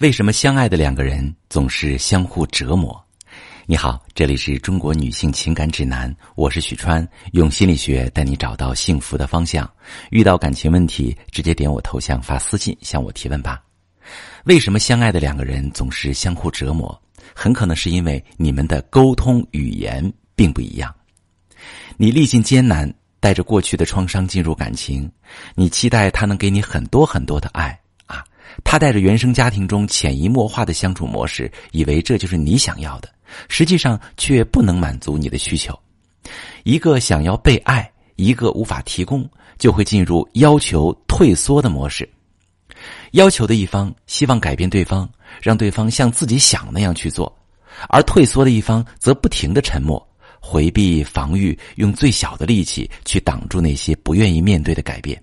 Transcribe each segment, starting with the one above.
为什么相爱的两个人总是相互折磨？你好，这里是中国女性情感指南，我是许川，用心理学带你找到幸福的方向。遇到感情问题，直接点我头像发私信向我提问吧。为什么相爱的两个人总是相互折磨？很可能是因为你们的沟通语言并不一样。你历尽艰难，带着过去的创伤进入感情，你期待他能给你很多很多的爱。他带着原生家庭中潜移默化的相处模式，以为这就是你想要的，实际上却不能满足你的需求。一个想要被爱，一个无法提供，就会进入要求退缩的模式。要求的一方希望改变对方，让对方像自己想那样去做，而退缩的一方则不停的沉默、回避、防御，用最小的力气去挡住那些不愿意面对的改变。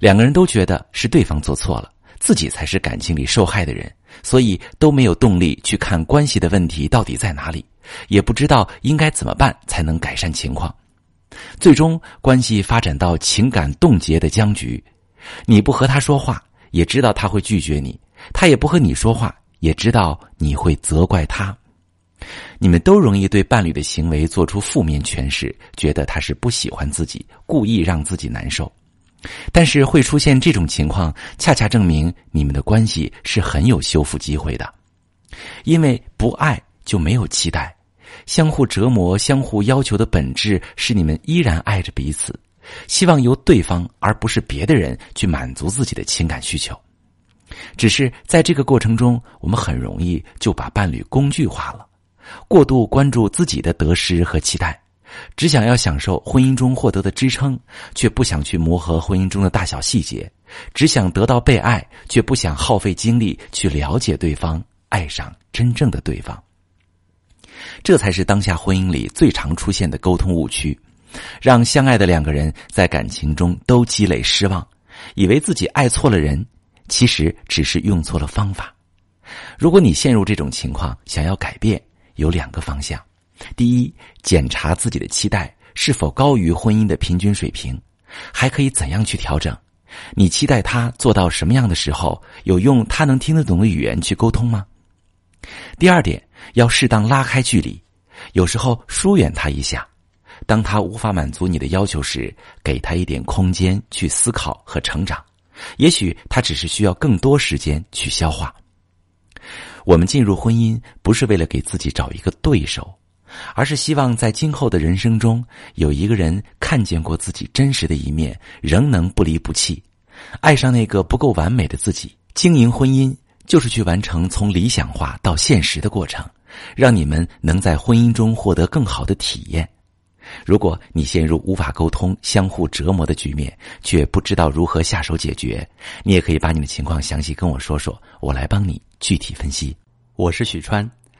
两个人都觉得是对方做错了。自己才是感情里受害的人，所以都没有动力去看关系的问题到底在哪里，也不知道应该怎么办才能改善情况。最终，关系发展到情感冻结的僵局。你不和他说话，也知道他会拒绝你；他也不和你说话，也知道你会责怪他。你们都容易对伴侣的行为做出负面诠释，觉得他是不喜欢自己，故意让自己难受。但是会出现这种情况，恰恰证明你们的关系是很有修复机会的，因为不爱就没有期待，相互折磨、相互要求的本质是你们依然爱着彼此，希望由对方而不是别的人去满足自己的情感需求。只是在这个过程中，我们很容易就把伴侣工具化了，过度关注自己的得失和期待。只想要享受婚姻中获得的支撑，却不想去磨合婚姻中的大小细节；只想得到被爱，却不想耗费精力去了解对方，爱上真正的对方。这才是当下婚姻里最常出现的沟通误区，让相爱的两个人在感情中都积累失望，以为自己爱错了人，其实只是用错了方法。如果你陷入这种情况，想要改变，有两个方向。第一，检查自己的期待是否高于婚姻的平均水平，还可以怎样去调整？你期待他做到什么样的时候，有用他能听得懂的语言去沟通吗？第二点，要适当拉开距离，有时候疏远他一下。当他无法满足你的要求时，给他一点空间去思考和成长，也许他只是需要更多时间去消化。我们进入婚姻不是为了给自己找一个对手。而是希望在今后的人生中，有一个人看见过自己真实的一面，仍能不离不弃，爱上那个不够完美的自己。经营婚姻就是去完成从理想化到现实的过程，让你们能在婚姻中获得更好的体验。如果你陷入无法沟通、相互折磨的局面，却不知道如何下手解决，你也可以把你的情况详细跟我说说，我来帮你具体分析。我是许川。